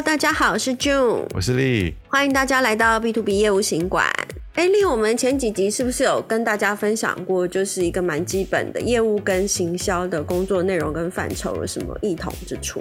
Hello，大家好，我是 June，我是丽，欢迎大家来到 B to B 业务行馆。哎，丽，我们前几集是不是有跟大家分享过，就是一个蛮基本的业务跟行销的工作内容跟范畴有什么异同之处？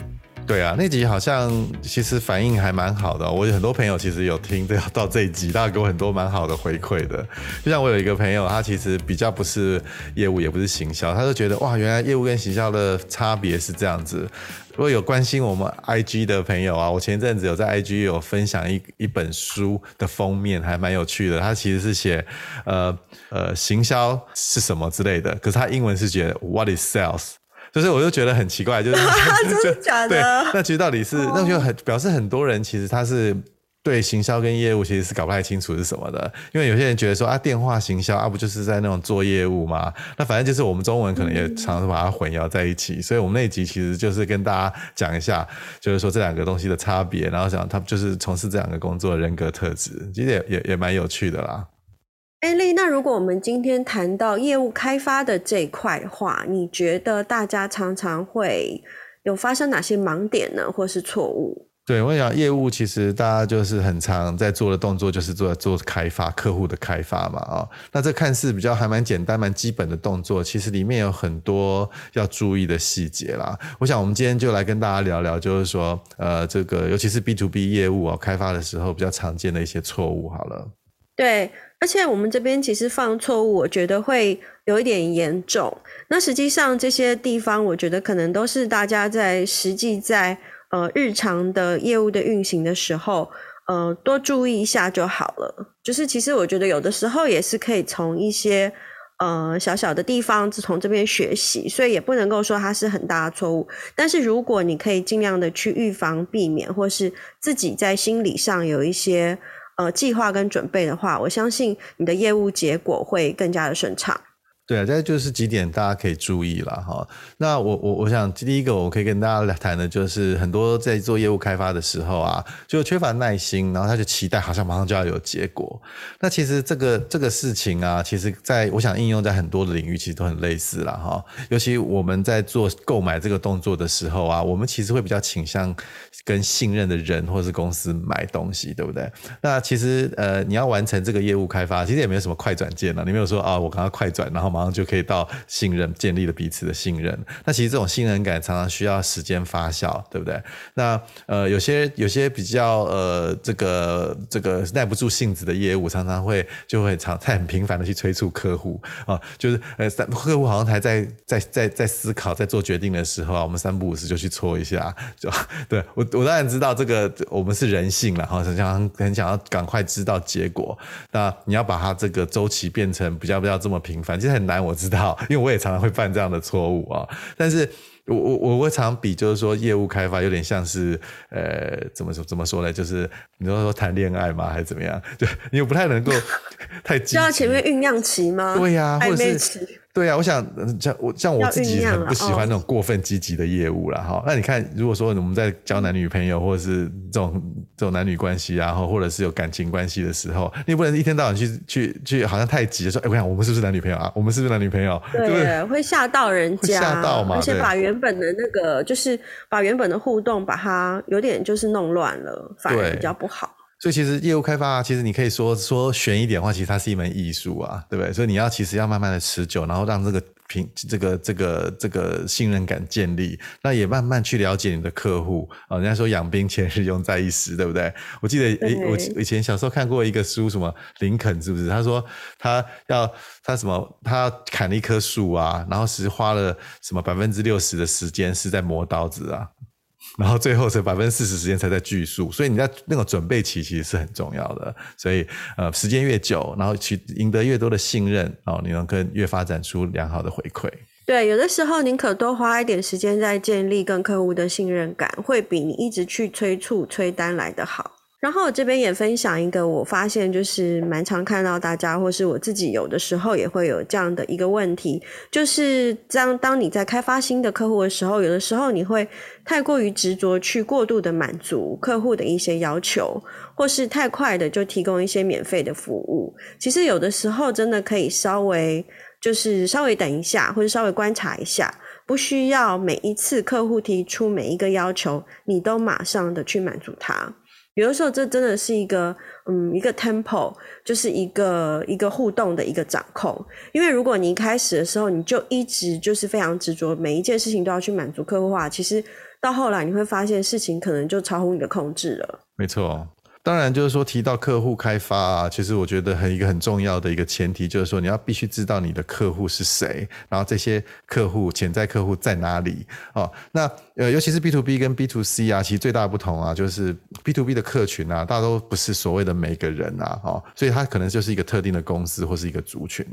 对啊，那集好像其实反应还蛮好的。我有很多朋友其实有听到到这一集，大家给我很多蛮好的回馈的。就像我有一个朋友，他其实比较不是业务，也不是行销，他就觉得哇，原来业务跟行销的差别是这样子。如果有关心我们 IG 的朋友啊，我前阵子有在 IG 有分享一一本书的封面，还蛮有趣的。他其实是写呃呃行销是什么之类的，可是他英文是写 What is sales？就是我就觉得很奇怪，就是 真的假的？对，那其实到底是那就很表示很多人其实他是对行销跟业务其实是搞不太清楚是什么的，因为有些人觉得说啊电话行销啊不就是在那种做业务吗？那反正就是我们中文可能也常常把它混淆在一起，所以我们那一集其实就是跟大家讲一下，就是说这两个东西的差别，然后讲他就是从事这两个工作的人格特质，其实也也也蛮有趣的啦。艾丽，那如果我们今天谈到业务开发的这一块的话，你觉得大家常常会有发生哪些盲点呢，或是错误？对，我想业务其实大家就是很常在做的动作，就是做做开发客户的开发嘛，啊，那这看似比较还蛮简单、蛮基本的动作，其实里面有很多要注意的细节啦。我想我们今天就来跟大家聊聊，就是说，呃，这个尤其是 B to B 业务啊，开发的时候比较常见的一些错误，好了。对。而且我们这边其实犯错误，我觉得会有一点严重。那实际上这些地方，我觉得可能都是大家在实际在呃日常的业务的运行的时候，呃多注意一下就好了。就是其实我觉得有的时候也是可以从一些呃小小的地方从这边学习，所以也不能够说它是很大的错误。但是如果你可以尽量的去预防、避免，或是自己在心理上有一些。呃，计划跟准备的话，我相信你的业务结果会更加的顺畅。对啊，这就是几点大家可以注意了哈。那我我我想第一个我可以跟大家来谈的就是，很多在做业务开发的时候啊，就缺乏耐心，然后他就期待好像马上就要有结果。那其实这个这个事情啊，其实在我想应用在很多的领域，其实都很类似了哈。尤其我们在做购买这个动作的时候啊，我们其实会比较倾向跟信任的人或是公司买东西，对不对？那其实呃，你要完成这个业务开发，其实也没有什么快转键了。你没有说啊，我赶快快转，然后马。然后就可以到信任，建立了彼此的信任。那其实这种信任感常常需要时间发酵，对不对？那呃，有些有些比较呃，这个这个耐不住性子的业务，常常会就会常在很频繁的去催促客户啊，就是呃，客户好像还在在在在思考，在做决定的时候啊，我们三不五时就去搓一下，就对我我当然知道这个我们是人性了哈，很想很想要赶快知道结果。那你要把它这个周期变成比较不要这么频繁，其实很。难，我知道，因为我也常常会犯这样的错误啊。但是我我我会常常比，就是说业务开发有点像是呃，怎么说怎么说呢？就是你说说谈恋爱吗？还是怎么样？就你又不太能够 太急，就要前面酝酿期吗？对呀、啊，或者是。对啊，我想像我像我自己很不喜欢那种过分积极的业务啦。哈、哦。那你看，如果说我们在交男女朋友，或者是这种这种男女关系啊，或者是有感情关系的时候，你不能一天到晚去去去，好像太急的说，哎，我想我们是不是男女朋友啊？我们是不是男女朋友？对，对对会吓到人家，吓到嘛，而且把原本的那个，就是把原本的互动，把它有点就是弄乱了，反而比较不好。所以其实业务开发啊，其实你可以说说悬一点的话，其实它是一门艺术啊，对不对？所以你要其实要慢慢的持久，然后让这个平这个这个这个信任感建立，那也慢慢去了解你的客户啊。人家说养兵千日，用在一时，对不对？我记得诶，我以前小时候看过一个书，什么林肯是不是？他说他要他什么，他砍了一棵树啊，然后是花了什么百分之六十的时间是在磨刀子啊。然后最后是百分之四十时间才在聚束，所以你在那个准备期其实是很重要的。所以呃，时间越久，然后去赢得越多的信任，哦你能更越发展出良好的回馈。对，有的时候宁可多花一点时间在建立跟客户的信任感，会比你一直去催促催单来得好。然后我这边也分享一个，我发现就是蛮常看到大家，或是我自己有的时候也会有这样的一个问题，就是当当你在开发新的客户的时候，有的时候你会太过于执着去过度的满足客户的一些要求，或是太快的就提供一些免费的服务。其实有的时候真的可以稍微就是稍微等一下，或者稍微观察一下。不需要每一次客户提出每一个要求，你都马上的去满足他。有的时候，这真的是一个，嗯，一个 tempo，就是一个一个互动的一个掌控。因为如果你一开始的时候，你就一直就是非常执着，每一件事情都要去满足客户的话，其实到后来你会发现事情可能就超乎你的控制了。没错。当然，就是说提到客户开发啊，其实我觉得很一个很重要的一个前提，就是说你要必须知道你的客户是谁，然后这些客户潜在客户在哪里哦。那呃，尤其是 B to B 跟 B to C 啊，其实最大的不同啊，就是 B to B 的客群啊，大家都不是所谓的每个人啊，哦，所以他可能就是一个特定的公司或是一个族群，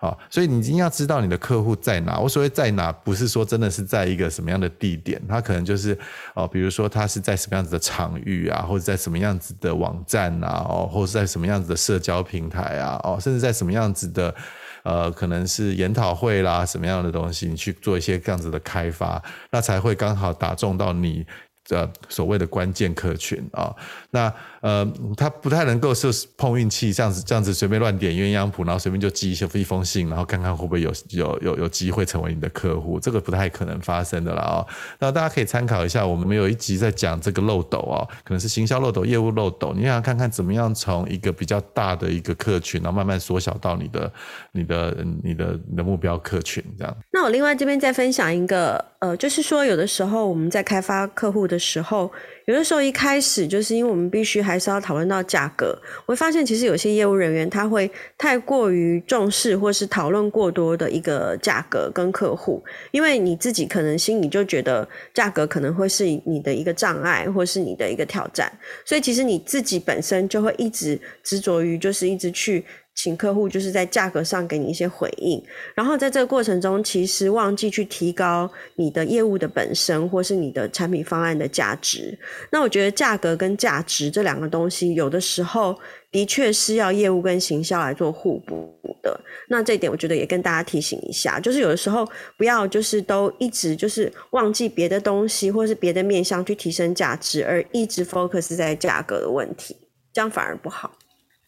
哦，所以你一定要知道你的客户在哪。我所谓在哪，不是说真的是在一个什么样的地点，他可能就是哦，比如说他是在什么样子的场域啊，或者在什么样子的。的网站啊，哦，或者是在什么样子的社交平台啊，哦，甚至在什么样子的，呃，可能是研讨会啦，什么样的东西，你去做一些这样子的开发，那才会刚好打中到你。呃，所谓的关键客群啊，那呃，他不太能够是碰运气，这样子这样子随便乱点鸳鸯谱，然后随便就寄一些一封信，然后看看会不会有有有有机会成为你的客户，这个不太可能发生的了啊。那大家可以参考一下，我们有一集在讲这个漏斗啊，可能是行销漏斗、业务漏斗，你想看看怎么样从一个比较大的一个客群，然后慢慢缩小到你的、你的、你的、你的目标客群这样。那我另外这边再分享一个，呃，就是说有的时候我们在开发客户的时候，有的时候一开始就是因为我们必须还是要讨论到价格，我会发现其实有些业务人员他会太过于重视或是讨论过多的一个价格跟客户，因为你自己可能心里就觉得价格可能会是你的一个障碍或是你的一个挑战，所以其实你自己本身就会一直执着于就是一直去。请客户就是在价格上给你一些回应，然后在这个过程中，其实忘记去提高你的业务的本身或是你的产品方案的价值。那我觉得价格跟价值这两个东西，有的时候的确是要业务跟行销来做互补的。那这一点我觉得也跟大家提醒一下，就是有的时候不要就是都一直就是忘记别的东西或是别的面向去提升价值，而一直 focus 在价格的问题，这样反而不好。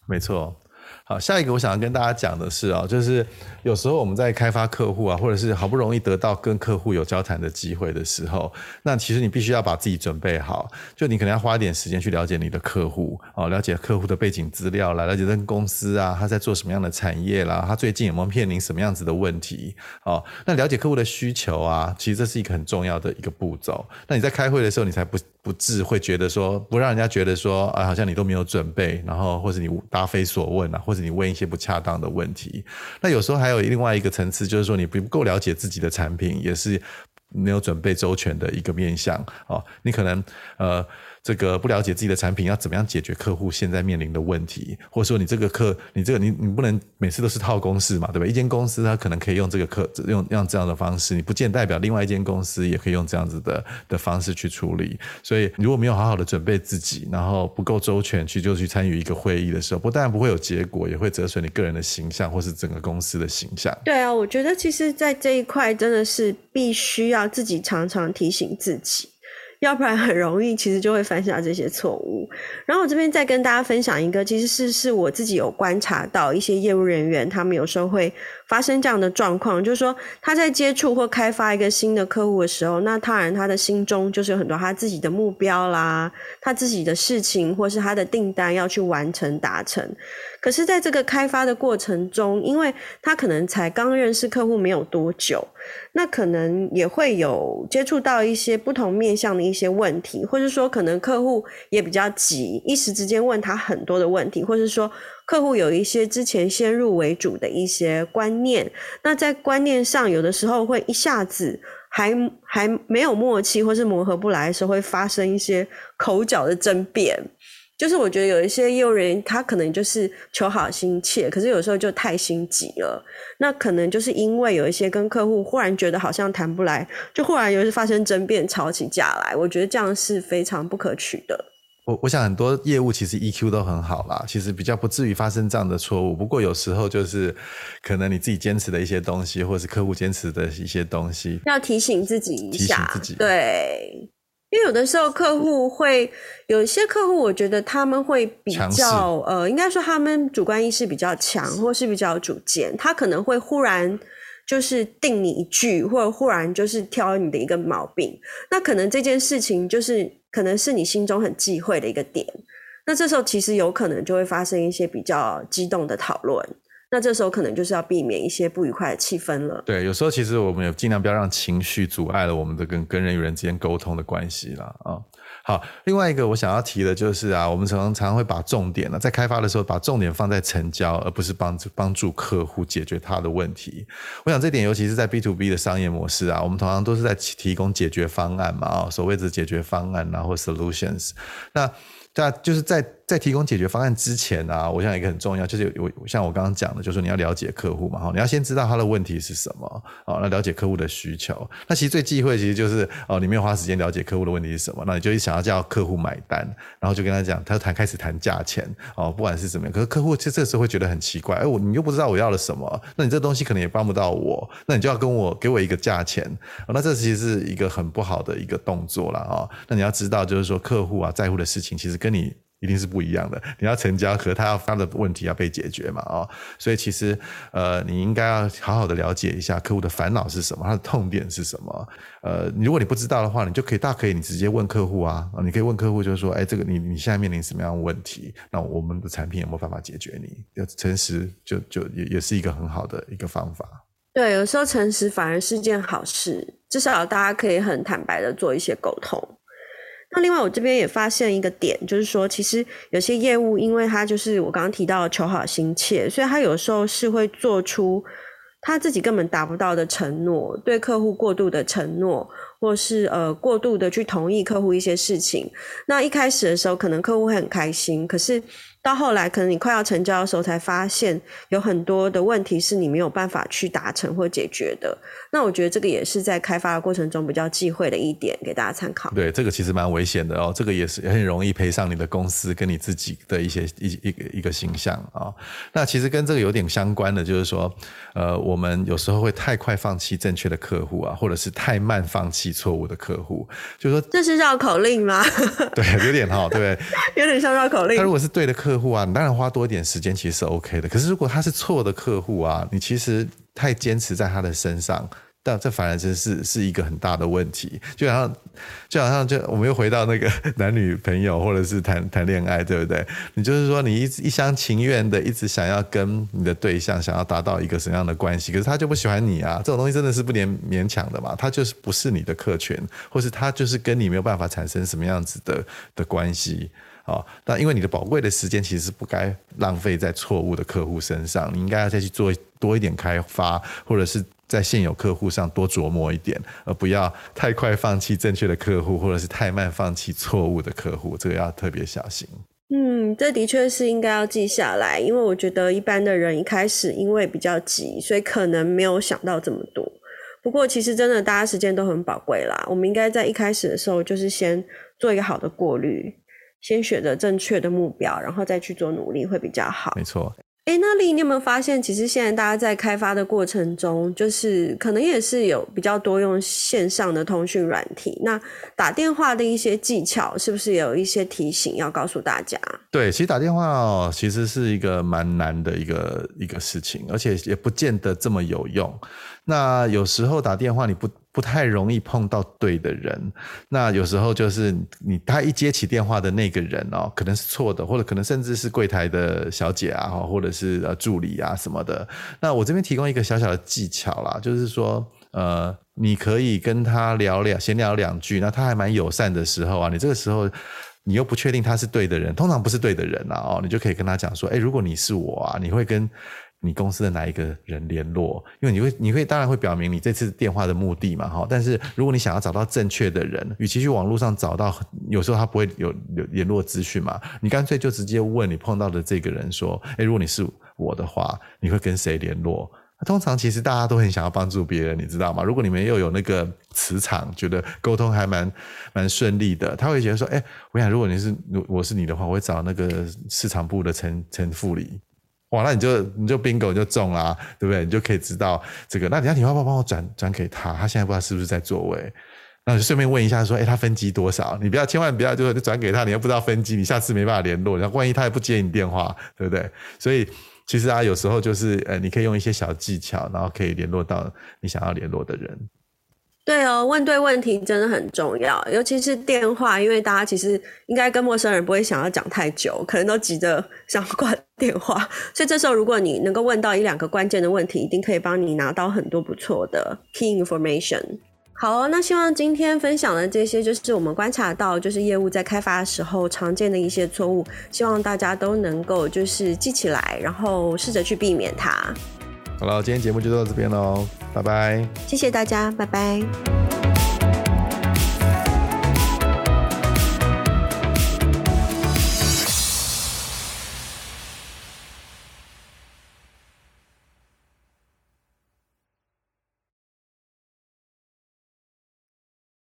没错。好，下一个我想要跟大家讲的是啊，就是有时候我们在开发客户啊，或者是好不容易得到跟客户有交谈的机会的时候，那其实你必须要把自己准备好，就你可能要花一点时间去了解你的客户哦，了解客户的背景资料啦，了解这个公司啊，他在做什么样的产业啦，他最近有没有面临什么样子的问题哦，那了解客户的需求啊，其实这是一个很重要的一个步骤。那你在开会的时候，你才不不至会觉得说，不让人家觉得说啊，好像你都没有准备，然后或者你答非所问啊，或者你问一些不恰当的问题。那有时候还有另外一个层次，就是说你不够了解自己的产品，也是没有准备周全的一个面向哦。你可能呃。这个不了解自己的产品要怎么样解决客户现在面临的问题，或者说你这个客，你这个你你不能每次都是套公式嘛，对吧？一间公司它可能可以用这个客用用这样的方式，你不见代表另外一间公司也可以用这样子的的方式去处理。所以如果没有好好的准备自己，然后不够周全去就去参与一个会议的时候，不但不会有结果，也会折损你个人的形象或是整个公司的形象。对啊，我觉得其实，在这一块真的是必须要自己常常提醒自己。要不然很容易，其实就会犯下这些错误。然后我这边再跟大家分享一个，其实是是我自己有观察到一些业务人员，他们有时候会发生这样的状况，就是说他在接触或开发一个新的客户的时候，那当然他的心中就是有很多他自己的目标啦，他自己的事情或是他的订单要去完成达成。可是，在这个开发的过程中，因为他可能才刚认识客户没有多久，那可能也会有接触到一些不同面向的一些问题，或者说可能客户也比较急，一时之间问他很多的问题，或者说客户有一些之前先入为主的一些观念，那在观念上有的时候会一下子还还没有默契，或是磨合不来的时候，会发生一些口角的争辩。就是我觉得有一些业务人，他可能就是求好心切，可是有时候就太心急了。那可能就是因为有一些跟客户忽然觉得好像谈不来，就忽然有时发生争辩，吵起架来。我觉得这样是非常不可取的。我我想很多业务其实 EQ 都很好啦，其实比较不至于发生这样的错误。不过有时候就是可能你自己坚持的一些东西，或是客户坚持的一些东西，要提醒自己一下，提醒自己，对。因为有的时候客户会有一些客户，我觉得他们会比较呃，应该说他们主观意识比较强，或是比较主见，他可能会忽然就是定你一句，或者忽然就是挑你的一个毛病，那可能这件事情就是可能是你心中很忌讳的一个点。那这时候其实有可能就会发生一些比较激动的讨论。那这时候可能就是要避免一些不愉快的气氛了。对，有时候其实我们也尽量不要让情绪阻碍了我们的跟跟人与人之间沟通的关系啦啊。好，另外一个我想要提的就是啊，我们常常会把重点呢，在开发的时候把重点放在成交，而不是帮助帮助客户解决他的问题。我想这点尤其是在 B to B 的商业模式啊，我们通常都是在提供解决方案嘛啊，所谓的解决方案然后 solutions，那。那，就是在在提供解决方案之前啊，我想一个很重要，就是我像我刚刚讲的，就是你要了解客户嘛，哈，你要先知道他的问题是什么，哦，那了解客户的需求。那其实最忌讳其实就是哦，你没有花时间了解客户的问题是什么，那你就想要叫客户买单，然后就跟他讲，他谈开始谈价钱，哦，不管是怎么样，可是客户这这时候会觉得很奇怪，哎，我你又不知道我要了什么，那你这东西可能也帮不到我，那你就要跟我给我一个价钱，那这其实是一个很不好的一个动作了啊，那你要知道，就是说客户啊在乎的事情，其实跟你一定是不一样的。你要成交和他要他的问题要被解决嘛，哦，所以其实呃，你应该要好好的了解一下客户的烦恼是什么，他的痛点是什么。呃，如果你不知道的话，你就可以大可以你直接问客户啊，你可以问客户，就是说，哎，这个你你现在面临什么样的问题？那我们的产品有没有办法解决你？要诚实就就也也是一个很好的一个方法。对，有时候诚实反而是件好事，至少大家可以很坦白的做一些沟通。那另外，我这边也发现一个点，就是说，其实有些业务，因为他就是我刚刚提到求好心切，所以他有时候是会做出他自己根本达不到的承诺，对客户过度的承诺，或是呃过度的去同意客户一些事情。那一开始的时候，可能客户会很开心，可是。到后来，可能你快要成交的时候，才发现有很多的问题是你没有办法去达成或解决的。那我觉得这个也是在开发的过程中比较忌讳的一点，给大家参考。对，这个其实蛮危险的哦，这个也是很容易赔上你的公司跟你自己的一些一一个一个形象啊、哦。那其实跟这个有点相关的，就是说，呃，我们有时候会太快放弃正确的客户啊，或者是太慢放弃错误的客户，就是说，这是绕口令吗？对，有点哈，对，有点像绕口令。他如果是对的客户，客户啊，你当然花多一点时间其实是 OK 的。可是如果他是错的客户啊，你其实太坚持在他的身上，但这反而真是是一个很大的问题。就好像就好像就我们又回到那个男女朋友或者是谈谈恋爱，对不对？你就是说你一一厢情愿的一直想要跟你的对象想要达到一个什么样的关系，可是他就不喜欢你啊。这种东西真的是不勉勉强的嘛？他就是不是你的客群，或是他就是跟你没有办法产生什么样子的的关系。哦，那因为你的宝贵的时间其实是不该浪费在错误的客户身上，你应该要再去做多一点开发，或者是在现有客户上多琢磨一点，而不要太快放弃正确的客户，或者是太慢放弃错误的客户，这个要特别小心。嗯，这的确是应该要记下来，因为我觉得一般的人一开始因为比较急，所以可能没有想到这么多。不过其实真的大家时间都很宝贵啦，我们应该在一开始的时候就是先做一个好的过滤。先选择正确的目标，然后再去做努力会比较好。没错。哎，那丽，你有没有发现，其实现在大家在开发的过程中，就是可能也是有比较多用线上的通讯软体。那打电话的一些技巧，是不是有一些提醒要告诉大家？对，其实打电话哦，其实是一个蛮难的一个一个事情，而且也不见得这么有用。那有时候打电话你不不太容易碰到对的人，那有时候就是你他一接起电话的那个人哦，可能是错的，或者可能甚至是柜台的小姐啊，或者是呃助理啊什么的。那我这边提供一个小小的技巧啦，就是说呃，你可以跟他聊聊闲聊两句，那他还蛮友善的时候啊，你这个时候你又不确定他是对的人，通常不是对的人啊哦，你就可以跟他讲说，哎，如果你是我啊，你会跟。你公司的哪一个人联络？因为你会，你会当然会表明你这次电话的目的嘛，哈。但是如果你想要找到正确的人，与其去网络上找到，有时候他不会有有联络资讯嘛，你干脆就直接问你碰到的这个人说，诶，如果你是我的话，你会跟谁联络？通常其实大家都很想要帮助别人，你知道吗？如果你们又有那个磁场，觉得沟通还蛮蛮顺利的，他会觉得说，诶，我想如果你是我是你的话，我会找那个市场部的陈陈副理。哇，那你就你就 bingo 你就中啦，对不对？你就可以知道这个。那你要你要不要帮我转转给他？他现在不知道是不是在座位。那就顺便问一下，说，哎，他分机多少？你不要千万不要就转给他，你又不知道分机，你下次没办法联络。然后万一他也不接你电话，对不对？所以其实啊，有时候就是呃，你可以用一些小技巧，然后可以联络到你想要联络的人。对哦，问对问题真的很重要，尤其是电话，因为大家其实应该跟陌生人不会想要讲太久，可能都急着想挂 电话，所以这时候如果你能够问到一两个关键的问题，一定可以帮你拿到很多不错的 key information。好哦，那希望今天分享的这些，就是我们观察到，就是业务在开发的时候常见的一些错误，希望大家都能够就是记起来，然后试着去避免它。好了，今天节目就到这边喽，拜拜。谢谢大家，拜拜。